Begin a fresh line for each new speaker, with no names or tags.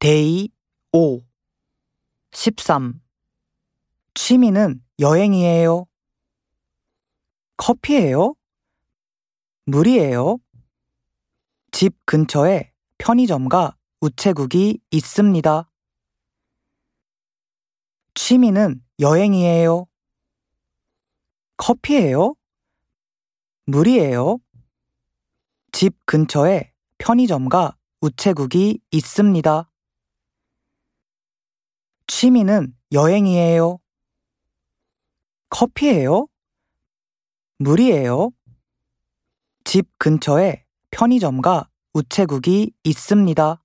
Day 5 13 취미는 여행이에요. 커피예요? 물이에요? 집 근처에 편의점과 우체국이 있습니다. 취미는 여행이에요. 커피예요? 물이에요? 집 근처에 편의점과 우체국이 있습니다. 취미는 여행이에요. 커피예요? 물이에요? 집 근처에 편의점과 우체국이 있습니다.